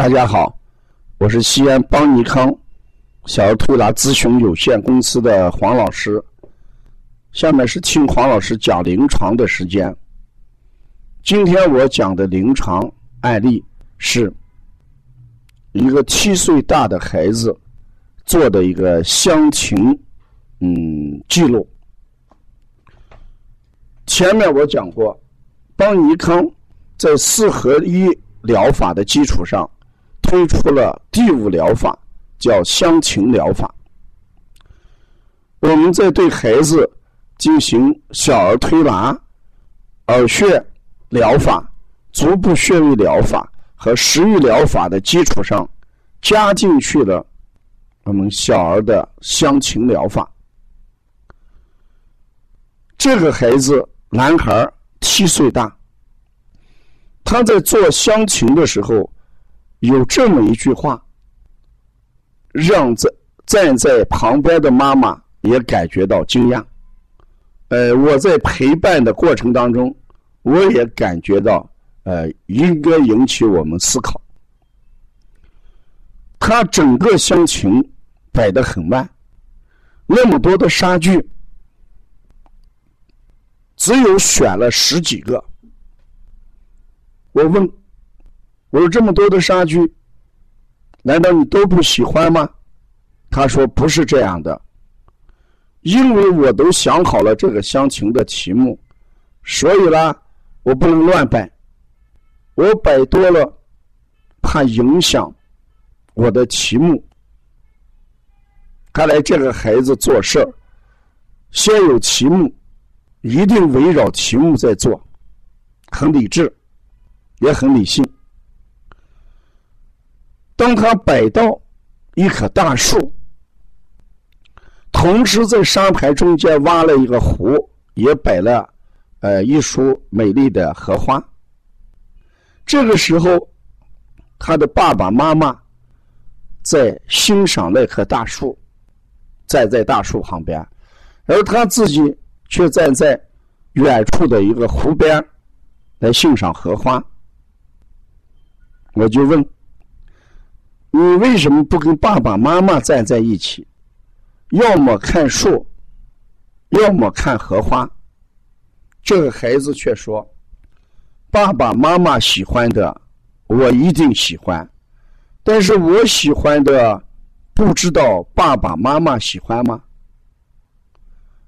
大家好，我是西安邦尼康小儿推拿咨询有限公司的黄老师。下面是听黄老师讲临床的时间。今天我讲的临床案例是一个七岁大的孩子做的一个详情嗯记录。前面我讲过，邦尼康在四合一疗法的基础上。推出了第五疗法，叫香情疗法。我们在对孩子进行小儿推拿、耳穴疗法、足部穴位疗法和食欲疗法的基础上，加进去了我们小儿的香情疗法。这个孩子，男孩七岁大，他在做香情的时候。有这么一句话，让在站在旁边的妈妈也感觉到惊讶。呃，我在陪伴的过程当中，我也感觉到，呃，应该引起我们思考。他整个乡情摆得很慢，那么多的杀具，只有选了十几个。我问。我说这么多的杀具，难道你都不喜欢吗？他说不是这样的，因为我都想好了这个详情的题目，所以啦，我不能乱摆，我摆多了，怕影响我的题目。看来这个孩子做事儿，先有题目，一定围绕题目在做，很理智，也很理性。当他摆到一棵大树，同时在沙盘中间挖了一个湖，也摆了呃一束美丽的荷花。这个时候，他的爸爸妈妈在欣赏那棵大树，站在大树旁边，而他自己却站在远处的一个湖边来欣赏荷花。我就问。你为什么不跟爸爸妈妈站在一起？要么看树，要么看荷花。这个孩子却说：“爸爸妈妈喜欢的，我一定喜欢；但是我喜欢的，不知道爸爸妈妈喜欢吗？”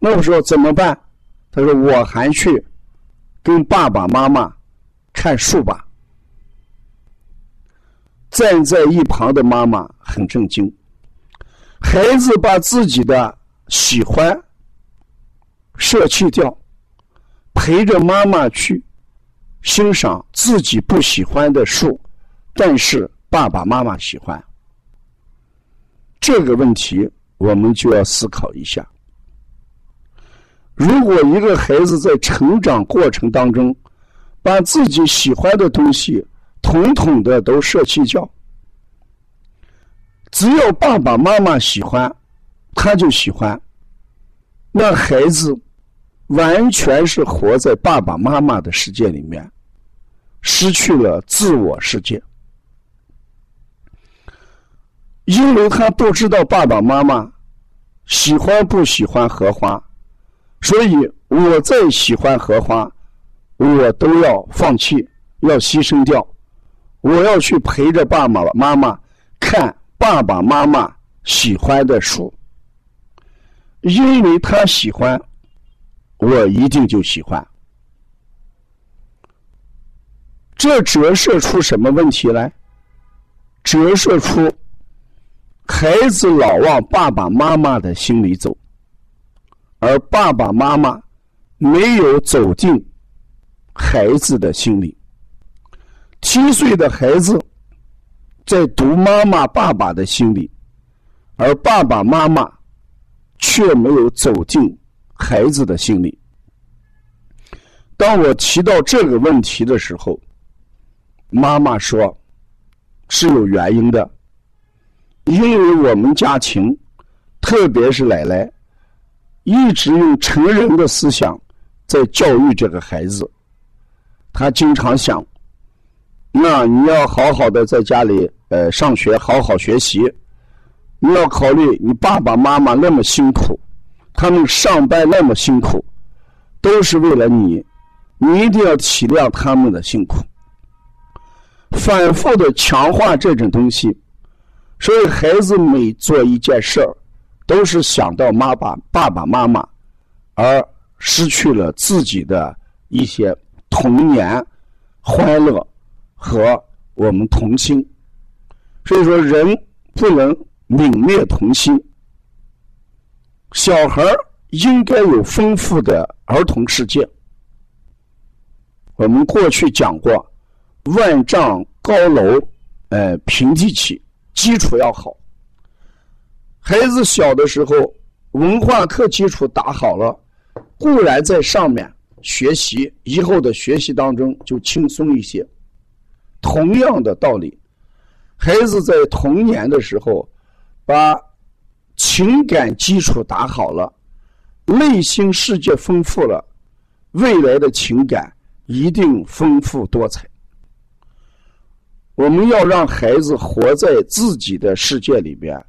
那我说怎么办？他说：“我还去跟爸爸妈妈看树吧。”站在一旁的妈妈很震惊，孩子把自己的喜欢舍弃掉，陪着妈妈去欣赏自己不喜欢的树，但是爸爸妈妈喜欢。这个问题我们就要思考一下：如果一个孩子在成长过程当中，把自己喜欢的东西，统统的都舍弃掉，只要爸爸妈妈喜欢，他就喜欢。那孩子完全是活在爸爸妈妈的世界里面，失去了自我世界，因为他不知道爸爸妈妈喜欢不喜欢荷花，所以我再喜欢荷花，我都要放弃，要牺牲掉。我要去陪着爸爸妈妈看爸爸妈妈喜欢的书，因为他喜欢，我一定就喜欢。这折射出什么问题来？折射出孩子老往爸爸妈妈的心里走，而爸爸妈妈没有走进孩子的心里。七岁的孩子在读妈妈、爸爸的心里，而爸爸妈妈却没有走进孩子的心里。当我提到这个问题的时候，妈妈说是有原因的，因为我们家庭，特别是奶奶，一直用成人的思想在教育这个孩子，他经常想。那你要好好的在家里呃上学，好好学习。你要考虑你爸爸妈妈那么辛苦，他们上班那么辛苦，都是为了你，你一定要体谅他们的辛苦。反复的强化这种东西，所以孩子每做一件事儿，都是想到妈爸爸爸妈妈，而失去了自己的一些童年欢乐和我们童心。所以说，人不能泯灭童心。小孩应该有丰富的儿童世界。我们过去讲过。万丈高楼，呃，平地起，基础要好。孩子小的时候，文化课基础打好了，固然在上面学习，以后的学习当中就轻松一些。同样的道理，孩子在童年的时候，把情感基础打好了，内心世界丰富了，未来的情感一定丰富多彩。我们要让孩子活在自己的世界里边，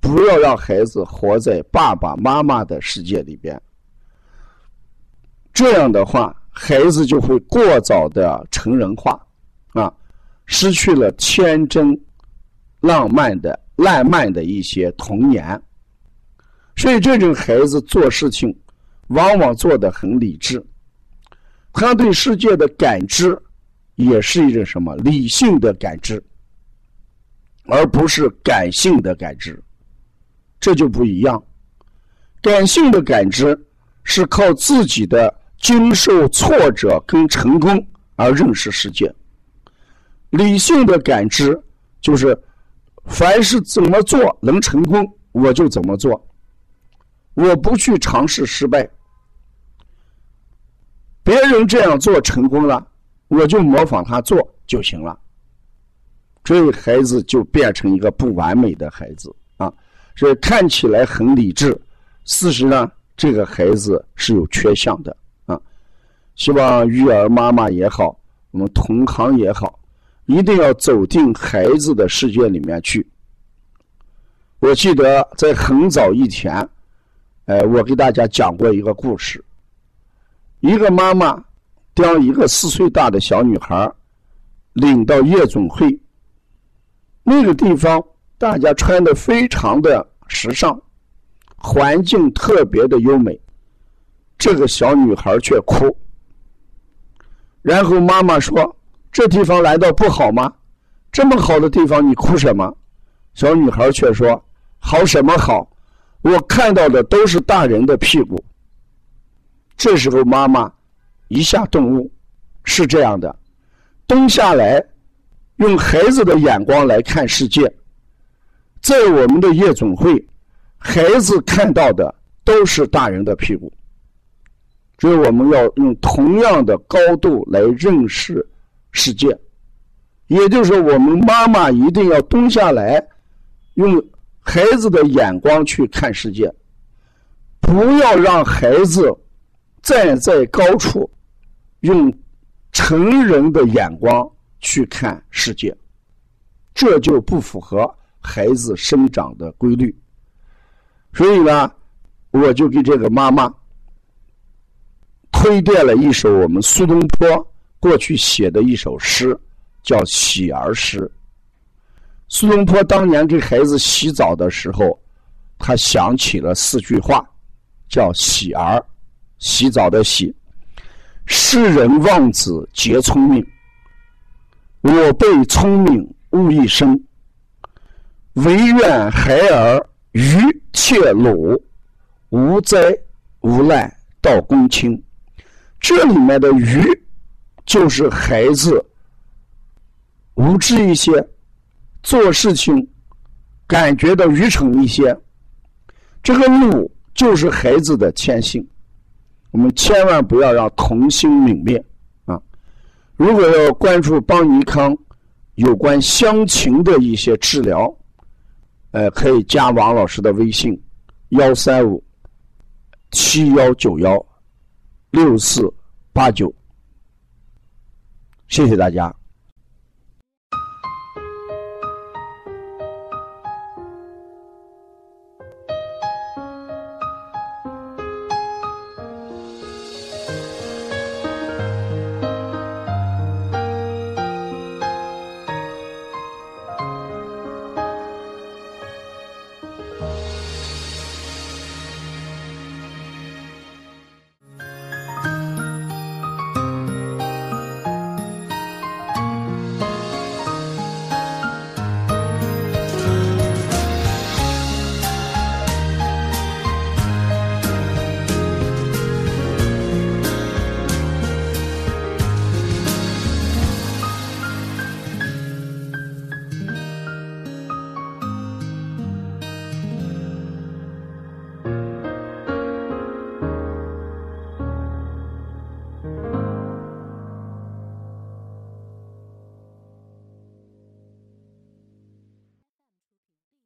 不要让孩子活在爸爸妈妈的世界里边。这样的话，孩子就会过早的成人化，啊，失去了天真、浪漫的、烂漫的一些童年。所以，这种孩子做事情往往做的很理智，他对世界的感知。也是一种什么理性的感知，而不是感性的感知，这就不一样。感性的感知是靠自己的经受挫折跟成功而认识世界，理性的感知就是凡是怎么做能成功，我就怎么做，我不去尝试失败。别人这样做成功了。我就模仿他做就行了，这孩子就变成一个不完美的孩子啊。所以看起来很理智，事实上这个孩子是有缺陷的啊。希望育儿妈妈也好，我们同行也好，一定要走进孩子的世界里面去。我记得在很早以前，哎，我给大家讲过一个故事，一个妈妈。将一个四岁大的小女孩领到夜总会，那个地方大家穿的非常的时尚，环境特别的优美，这个小女孩却哭。然后妈妈说：“这地方来到不好吗？这么好的地方你哭什么？”小女孩却说：“好什么好？我看到的都是大人的屁股。”这时候妈妈。一下顿悟，是这样的，蹲下来，用孩子的眼光来看世界。在我们的夜总会，孩子看到的都是大人的屁股。所以我们要用同样的高度来认识世界，也就是，我们妈妈一定要蹲下来，用孩子的眼光去看世界，不要让孩子站在高处。用成人的眼光去看世界，这就不符合孩子生长的规律。所以呢，我就给这个妈妈推荐了一首我们苏东坡过去写的一首诗，叫《喜儿诗》。苏东坡当年给孩子洗澡的时候，他想起了四句话，叫“喜儿”，洗澡的“洗”。世人望子皆聪明，我辈聪明误一生。唯愿孩儿愚且鲁，无灾无难到公卿。这里面的“愚”就是孩子无知一些，做事情感觉到愚蠢一些。这个“怒”就是孩子的天性。我们千万不要让童心泯灭啊！如果要关注邦尼康有关乡情的一些治疗，呃，可以加王老师的微信：幺三五七幺九幺六四八九。谢谢大家。